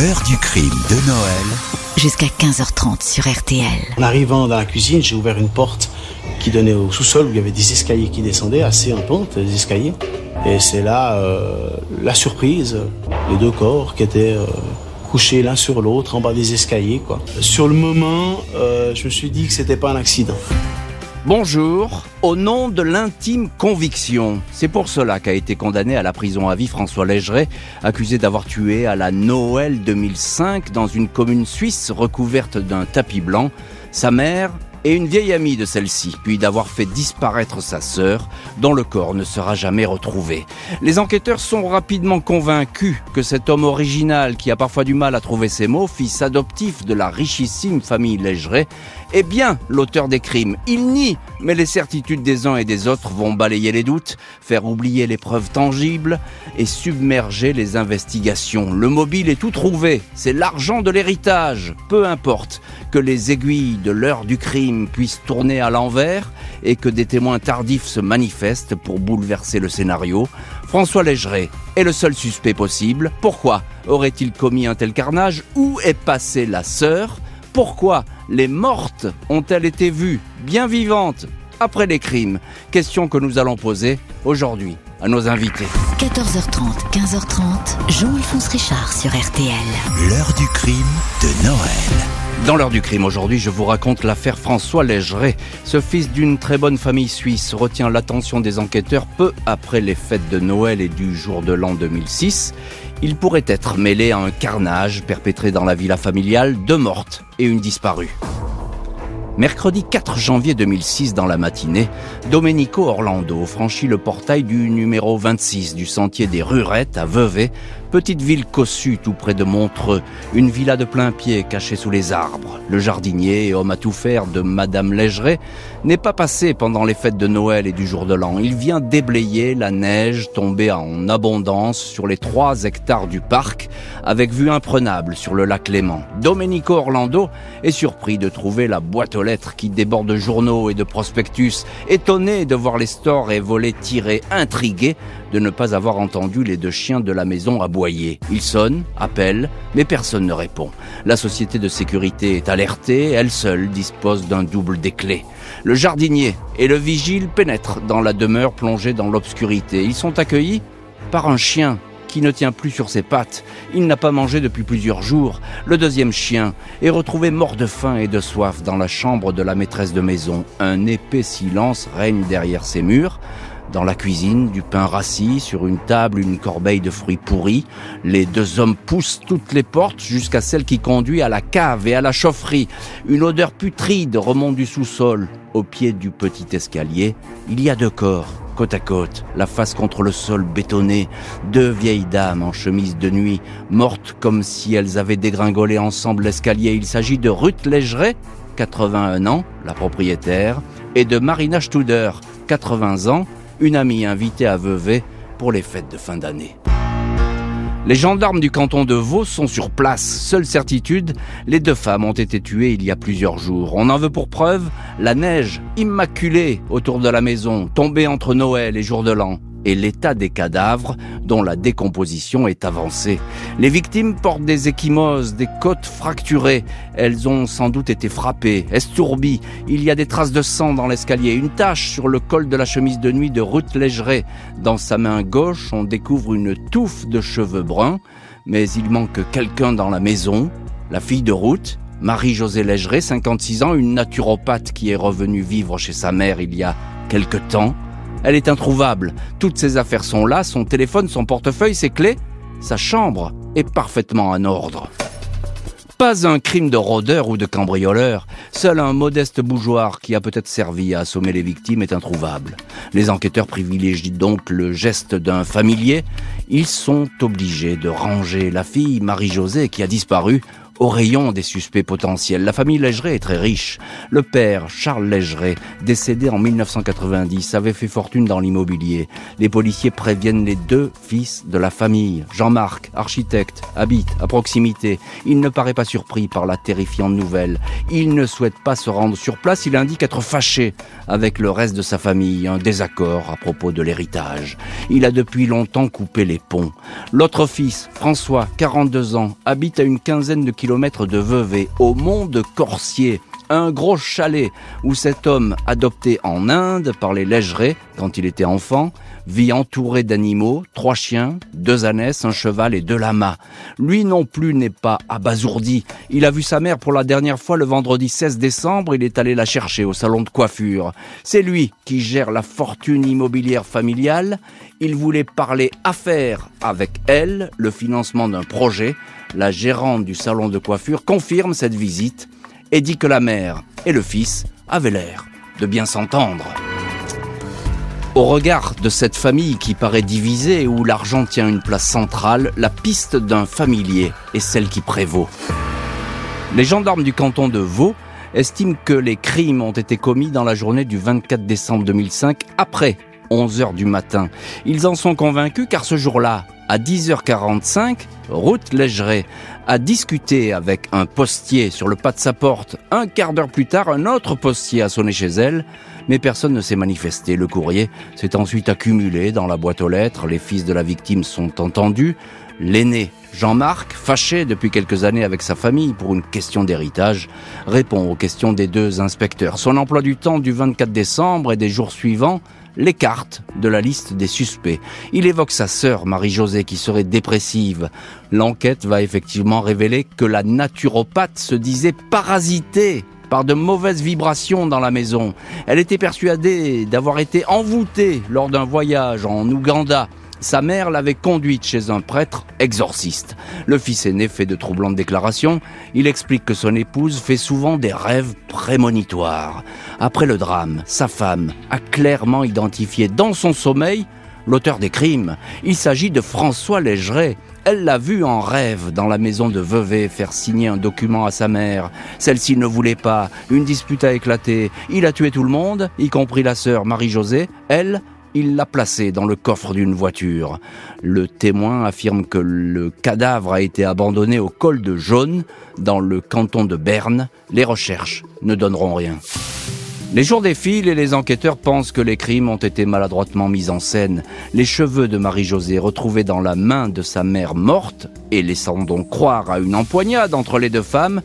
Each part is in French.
L'heure du crime de Noël. Jusqu'à 15h30 sur RTL. En arrivant dans la cuisine, j'ai ouvert une porte qui donnait au sous-sol où il y avait des escaliers qui descendaient, assez en pente, des escaliers. Et c'est là euh, la surprise, les deux corps qui étaient euh, couchés l'un sur l'autre en bas des escaliers. Quoi. Sur le moment, euh, je me suis dit que c'était pas un accident. Bonjour, au nom de l'intime conviction. C'est pour cela qu'a été condamné à la prison à vie François Légeret, accusé d'avoir tué à la Noël 2005 dans une commune suisse recouverte d'un tapis blanc sa mère et une vieille amie de celle-ci, puis d'avoir fait disparaître sa sœur, dont le corps ne sera jamais retrouvé. Les enquêteurs sont rapidement convaincus que cet homme original, qui a parfois du mal à trouver ses mots, fils adoptif de la richissime famille Légeret, est bien l'auteur des crimes. Il nie, mais les certitudes des uns et des autres vont balayer les doutes, faire oublier les preuves tangibles et submerger les investigations. Le mobile est tout trouvé, c'est l'argent de l'héritage, peu importe que les aiguilles de l'heure du crime puissent tourner à l'envers et que des témoins tardifs se manifestent pour bouleverser le scénario. François Légeret est le seul suspect possible. Pourquoi aurait-il commis un tel carnage? Où est passée la sœur? Pourquoi les mortes ont-elles été vues bien vivantes après les crimes? Question que nous allons poser aujourd'hui à nos invités. 14h30, 15h30, Jean-Alphonse Richard sur RTL. L'heure du crime de Noël. Dans l'heure du crime aujourd'hui, je vous raconte l'affaire François Légeret. Ce fils d'une très bonne famille suisse retient l'attention des enquêteurs peu après les fêtes de Noël et du jour de l'an 2006. Il pourrait être mêlé à un carnage perpétré dans la villa familiale, deux mortes et une disparue. Mercredi 4 janvier 2006 dans la matinée, Domenico Orlando franchit le portail du numéro 26 du sentier des Rurettes à Vevey Petite ville cossue tout près de Montreux, une villa de plein pied cachée sous les arbres. Le jardinier homme à tout faire de Madame Légeret n'est pas passé pendant les fêtes de Noël et du jour de l'an. Il vient déblayer la neige tombée en abondance sur les trois hectares du parc, avec vue imprenable sur le lac Léman. Domenico Orlando est surpris de trouver la boîte aux lettres qui déborde de journaux et de prospectus, étonné de voir les stores et volets tirés, intrigué de ne pas avoir entendu les deux chiens de la maison aboyer. Ils sonnent, appellent, mais personne ne répond. La société de sécurité est alertée, elle seule dispose d'un double des clés. Le jardinier et le vigile pénètrent dans la demeure plongée dans l'obscurité. Ils sont accueillis par un chien qui ne tient plus sur ses pattes. Il n'a pas mangé depuis plusieurs jours. Le deuxième chien est retrouvé mort de faim et de soif dans la chambre de la maîtresse de maison. Un épais silence règne derrière ses murs. Dans la cuisine, du pain rassis, sur une table, une corbeille de fruits pourris. Les deux hommes poussent toutes les portes jusqu'à celle qui conduit à la cave et à la chaufferie. Une odeur putride remonte du sous-sol. Au pied du petit escalier, il y a deux corps, côte à côte, la face contre le sol bétonné. Deux vieilles dames en chemise de nuit, mortes comme si elles avaient dégringolé ensemble l'escalier. Il s'agit de Ruth Légeret, 81 ans, la propriétaire, et de Marina Studer, 80 ans, une amie invitée à Vevey pour les fêtes de fin d'année. Les gendarmes du canton de Vaud sont sur place. Seule certitude, les deux femmes ont été tuées il y a plusieurs jours. On en veut pour preuve la neige immaculée autour de la maison, tombée entre Noël et jour de l'an et l'état des cadavres dont la décomposition est avancée. Les victimes portent des échymoses, des côtes fracturées. Elles ont sans doute été frappées, estourbies. Il y a des traces de sang dans l'escalier, une tache sur le col de la chemise de nuit de Ruth Légeret. Dans sa main gauche, on découvre une touffe de cheveux bruns, mais il manque quelqu'un dans la maison, la fille de Ruth, Marie-Josée Légeret, 56 ans, une naturopathe qui est revenue vivre chez sa mère il y a quelque temps. Elle est introuvable. Toutes ses affaires sont là, son téléphone, son portefeuille, ses clés. Sa chambre est parfaitement en ordre. Pas un crime de rôdeur ou de cambrioleur. Seul un modeste bougeoir qui a peut-être servi à assommer les victimes est introuvable. Les enquêteurs privilégient donc le geste d'un familier. Ils sont obligés de ranger la fille Marie-Josée qui a disparu au rayon des suspects potentiels. La famille Légeret est très riche. Le père, Charles Légeret, décédé en 1990, avait fait fortune dans l'immobilier. Les policiers préviennent les deux fils de la famille. Jean-Marc, architecte, habite à proximité. Il ne paraît pas surpris par la terrifiante nouvelle. Il ne souhaite pas se rendre sur place. Il indique être fâché avec le reste de sa famille. Un désaccord à propos de l'héritage. Il a depuis longtemps coupé les ponts. L'autre fils, François, 42 ans, habite à une quinzaine de kilomètres de Vevey, au mont de Corsier un gros chalet où cet homme, adopté en Inde par les Légerets quand il était enfant, vit entouré d'animaux, trois chiens, deux ânesses, un cheval et deux lamas. Lui non plus n'est pas abasourdi. Il a vu sa mère pour la dernière fois le vendredi 16 décembre, il est allé la chercher au salon de coiffure. C'est lui qui gère la fortune immobilière familiale. Il voulait parler affaires avec elle, le financement d'un projet. La gérante du salon de coiffure confirme cette visite et dit que la mère et le fils avaient l'air de bien s'entendre. Au regard de cette famille qui paraît divisée où l'argent tient une place centrale, la piste d'un familier est celle qui prévaut. Les gendarmes du canton de Vaud estiment que les crimes ont été commis dans la journée du 24 décembre 2005 après 11 heures du matin. Ils en sont convaincus car ce jour-là, à 10h45, Ruth Légeret a discuté avec un postier sur le pas de sa porte. Un quart d'heure plus tard, un autre postier a sonné chez elle, mais personne ne s'est manifesté. Le courrier s'est ensuite accumulé dans la boîte aux lettres. Les fils de la victime sont entendus. L'aîné, Jean-Marc, fâché depuis quelques années avec sa famille pour une question d'héritage, répond aux questions des deux inspecteurs. Son emploi du temps du 24 décembre et des jours suivants l'écarte de la liste des suspects. Il évoque sa sœur, Marie-Josée, qui serait dépressive. L'enquête va effectivement révéler que la naturopathe se disait parasitée par de mauvaises vibrations dans la maison. Elle était persuadée d'avoir été envoûtée lors d'un voyage en Ouganda sa mère l'avait conduite chez un prêtre exorciste. Le fils aîné fait de troublantes déclarations. Il explique que son épouse fait souvent des rêves prémonitoires. Après le drame, sa femme a clairement identifié dans son sommeil l'auteur des crimes. Il s'agit de François Légeret. Elle l'a vu en rêve dans la maison de Vevey faire signer un document à sa mère. Celle-ci ne voulait pas. Une dispute a éclaté. Il a tué tout le monde, y compris la sœur Marie-Josée. Elle, il l'a placé dans le coffre d'une voiture. Le témoin affirme que le cadavre a été abandonné au col de Jaune, dans le canton de Berne. Les recherches ne donneront rien. Les jours défilent et les enquêteurs pensent que les crimes ont été maladroitement mis en scène. Les cheveux de Marie-Josée retrouvés dans la main de sa mère morte, et laissant donc croire à une empoignade entre les deux femmes,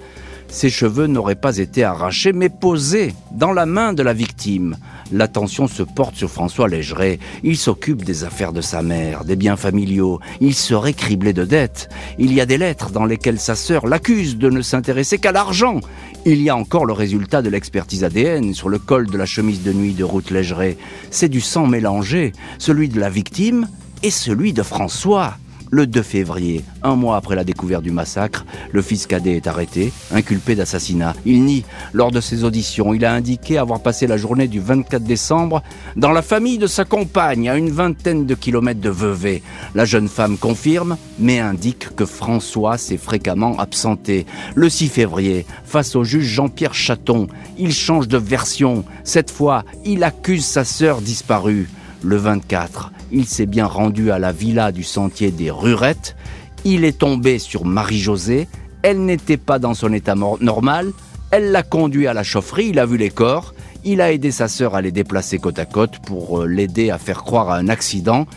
ses cheveux n'auraient pas été arrachés mais posés dans la main de la victime. L'attention se porte sur François Légeret. Il s'occupe des affaires de sa mère, des biens familiaux. Il serait criblé de dettes. Il y a des lettres dans lesquelles sa sœur l'accuse de ne s'intéresser qu'à l'argent. Il y a encore le résultat de l'expertise ADN sur le col de la chemise de nuit de Ruth Légeret. C'est du sang mélangé, celui de la victime et celui de François. Le 2 février, un mois après la découverte du massacre, le fils cadet est arrêté, inculpé d'assassinat. Il nie, lors de ses auditions, il a indiqué avoir passé la journée du 24 décembre dans la famille de sa compagne, à une vingtaine de kilomètres de Vevey. La jeune femme confirme, mais indique que François s'est fréquemment absenté. Le 6 février, face au juge Jean-Pierre Chaton, il change de version. Cette fois, il accuse sa sœur disparue. Le 24, il s'est bien rendu à la villa du sentier des Rurettes. Il est tombé sur Marie-Josée. Elle n'était pas dans son état normal. Elle l'a conduit à la chaufferie, il a vu les corps. Il a aidé sa sœur à les déplacer côte à côte pour euh, l'aider à faire croire à un accident.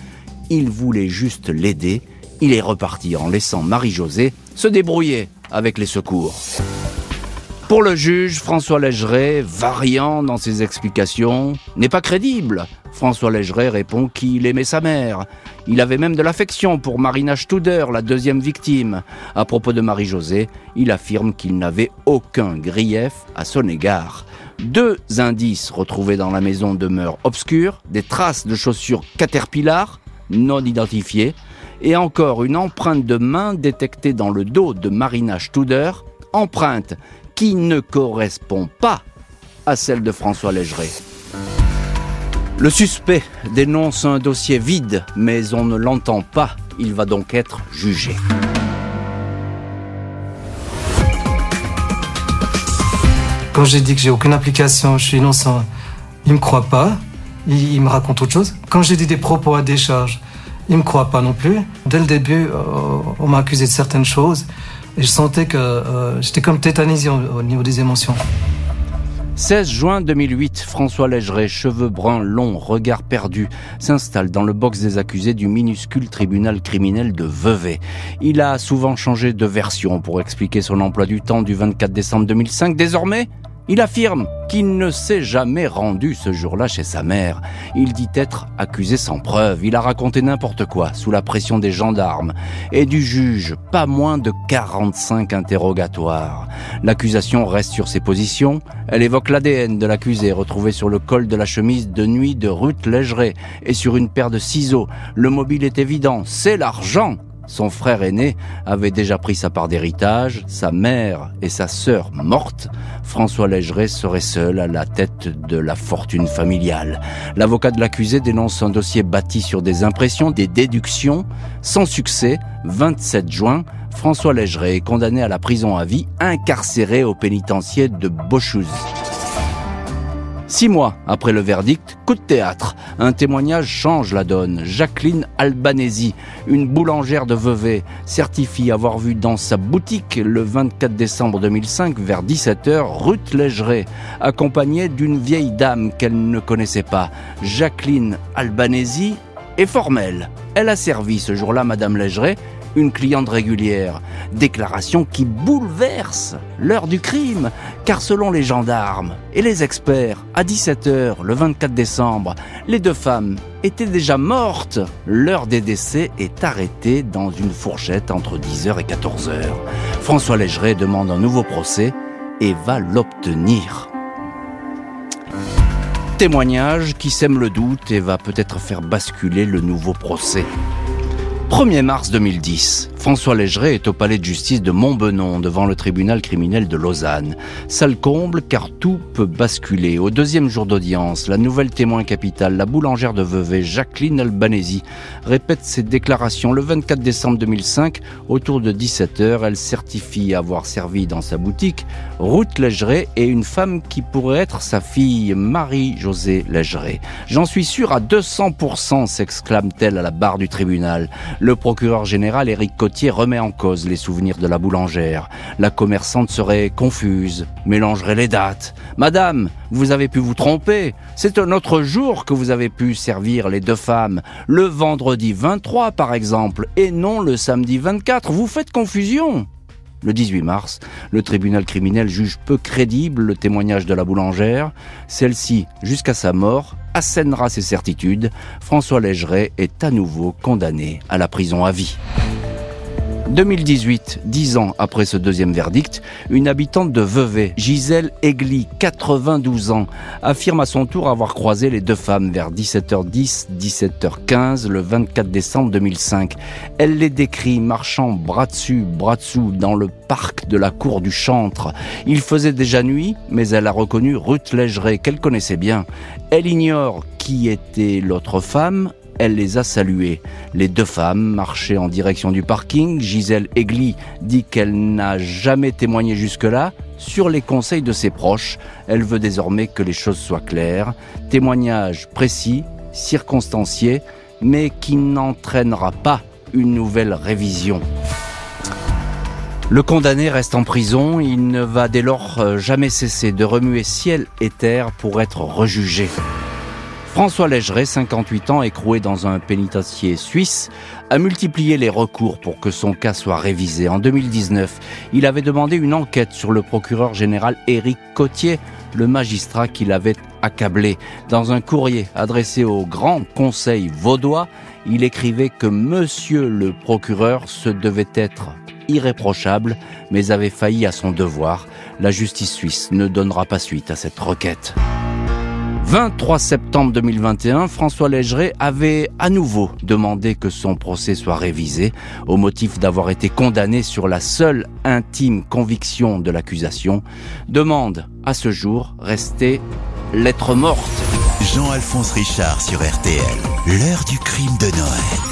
Il voulait juste l'aider. Il est reparti en laissant Marie-Josée se débrouiller avec les secours. Pour le juge, François Légeret, variant dans ses explications, n'est pas crédible. François Légeret répond qu'il aimait sa mère. Il avait même de l'affection pour Marina Studer, la deuxième victime. À propos de Marie-Josée, il affirme qu'il n'avait aucun grief à son égard. Deux indices retrouvés dans la maison demeurent obscurs, des traces de chaussures Caterpillar, non identifiées, et encore une empreinte de main détectée dans le dos de Marina Studer, empreinte qui ne correspond pas à celle de François Légeret. Le suspect dénonce un dossier vide, mais on ne l'entend pas. Il va donc être jugé. Quand j'ai dit que j'ai aucune application, je suis innocent, il me croit pas. Il, me raconte autre chose. Quand j'ai dit des propos à décharge, il me croit pas non plus. Dès le début, euh, on m'a accusé de certaines choses et je sentais que euh, j'étais comme tétanisé au, au niveau des émotions. 16 juin 2008, François Légeret, cheveux bruns longs, regard perdu, s'installe dans le box des accusés du minuscule tribunal criminel de Vevey. Il a souvent changé de version pour expliquer son emploi du temps du 24 décembre 2005. Désormais, il affirme qu'il ne s'est jamais rendu ce jour-là chez sa mère. Il dit être accusé sans preuve. Il a raconté n'importe quoi sous la pression des gendarmes et du juge. Pas moins de 45 interrogatoires. L'accusation reste sur ses positions. Elle évoque l'ADN de l'accusé retrouvé sur le col de la chemise de nuit de Ruth Légeret et sur une paire de ciseaux. Le mobile est évident. C'est l'argent son frère aîné avait déjà pris sa part d'héritage, sa mère et sa sœur mortes. François Légeret serait seul à la tête de la fortune familiale. L'avocat de l'accusé dénonce un dossier bâti sur des impressions, des déductions. Sans succès, 27 juin, François Légeret est condamné à la prison à vie, incarcéré au pénitencier de Beauchouz. Six mois après le verdict, coup de théâtre. Un témoignage change la donne. Jacqueline Albanesi, une boulangère de Vevey, certifie avoir vu dans sa boutique le 24 décembre 2005 vers 17h Ruth Légeret, accompagnée d'une vieille dame qu'elle ne connaissait pas. Jacqueline Albanesi est formelle. Elle a servi ce jour-là Madame Légeret une cliente régulière. Déclaration qui bouleverse l'heure du crime, car selon les gendarmes et les experts, à 17h le 24 décembre, les deux femmes étaient déjà mortes. L'heure des décès est arrêtée dans une fourchette entre 10h et 14h. François Légeret demande un nouveau procès et va l'obtenir témoignage qui sème le doute et va peut-être faire basculer le nouveau procès. 1er mars 2010, François Légeret est au palais de justice de Montbenon devant le tribunal criminel de Lausanne. Salle comble car tout peut basculer. Au deuxième jour d'audience, la nouvelle témoin capitale, la boulangère de Vevey, Jacqueline Albanesi, répète ses déclarations le 24 décembre 2005. Autour de 17h, elle certifie avoir servi dans sa boutique Ruth Légeret et une femme qui pourrait être sa fille, Marie-Josée Légeret. J'en suis sûr à 200%, s'exclame-t-elle à la barre du tribunal. Le procureur général Éric Cotier remet en cause les souvenirs de la boulangère. La commerçante serait confuse, mélangerait les dates. Madame, vous avez pu vous tromper. C'est un autre jour que vous avez pu servir les deux femmes. Le vendredi 23 par exemple, et non le samedi 24. Vous faites confusion. Le 18 mars, le tribunal criminel juge peu crédible le témoignage de la boulangère. Celle-ci, jusqu'à sa mort, assènera ses certitudes. François Légeret est à nouveau condamné à la prison à vie. 2018, dix ans après ce deuxième verdict, une habitante de Vevey, Gisèle Egli, 92 ans, affirme à son tour avoir croisé les deux femmes vers 17h10, 17h15 le 24 décembre 2005. Elle les décrit marchant bras dessus, bras dessous dans le parc de la cour du Chantre. Il faisait déjà nuit, mais elle a reconnu Ruth Légeret qu'elle connaissait bien. Elle ignore qui était l'autre femme, elle les a saluées. Les deux femmes marchaient en direction du parking. Gisèle Egli dit qu'elle n'a jamais témoigné jusque-là. Sur les conseils de ses proches, elle veut désormais que les choses soient claires. Témoignage précis, circonstancié, mais qui n'entraînera pas une nouvelle révision. Le condamné reste en prison, il ne va dès lors jamais cesser de remuer ciel et terre pour être rejugé. François Légeret, 58 ans, écroué dans un pénitencier suisse, a multiplié les recours pour que son cas soit révisé. En 2019, il avait demandé une enquête sur le procureur général Éric Cotier, le magistrat qui l'avait accablé. Dans un courrier adressé au Grand Conseil vaudois, il écrivait que Monsieur le procureur se devait être irréprochable, mais avait failli à son devoir. La justice suisse ne donnera pas suite à cette requête. 23 septembre 2021, François Légeret avait à nouveau demandé que son procès soit révisé au motif d'avoir été condamné sur la seule intime conviction de l'accusation. Demande à ce jour restée lettre morte. Jean-Alphonse Richard sur RTL, l'heure du crime de Noël.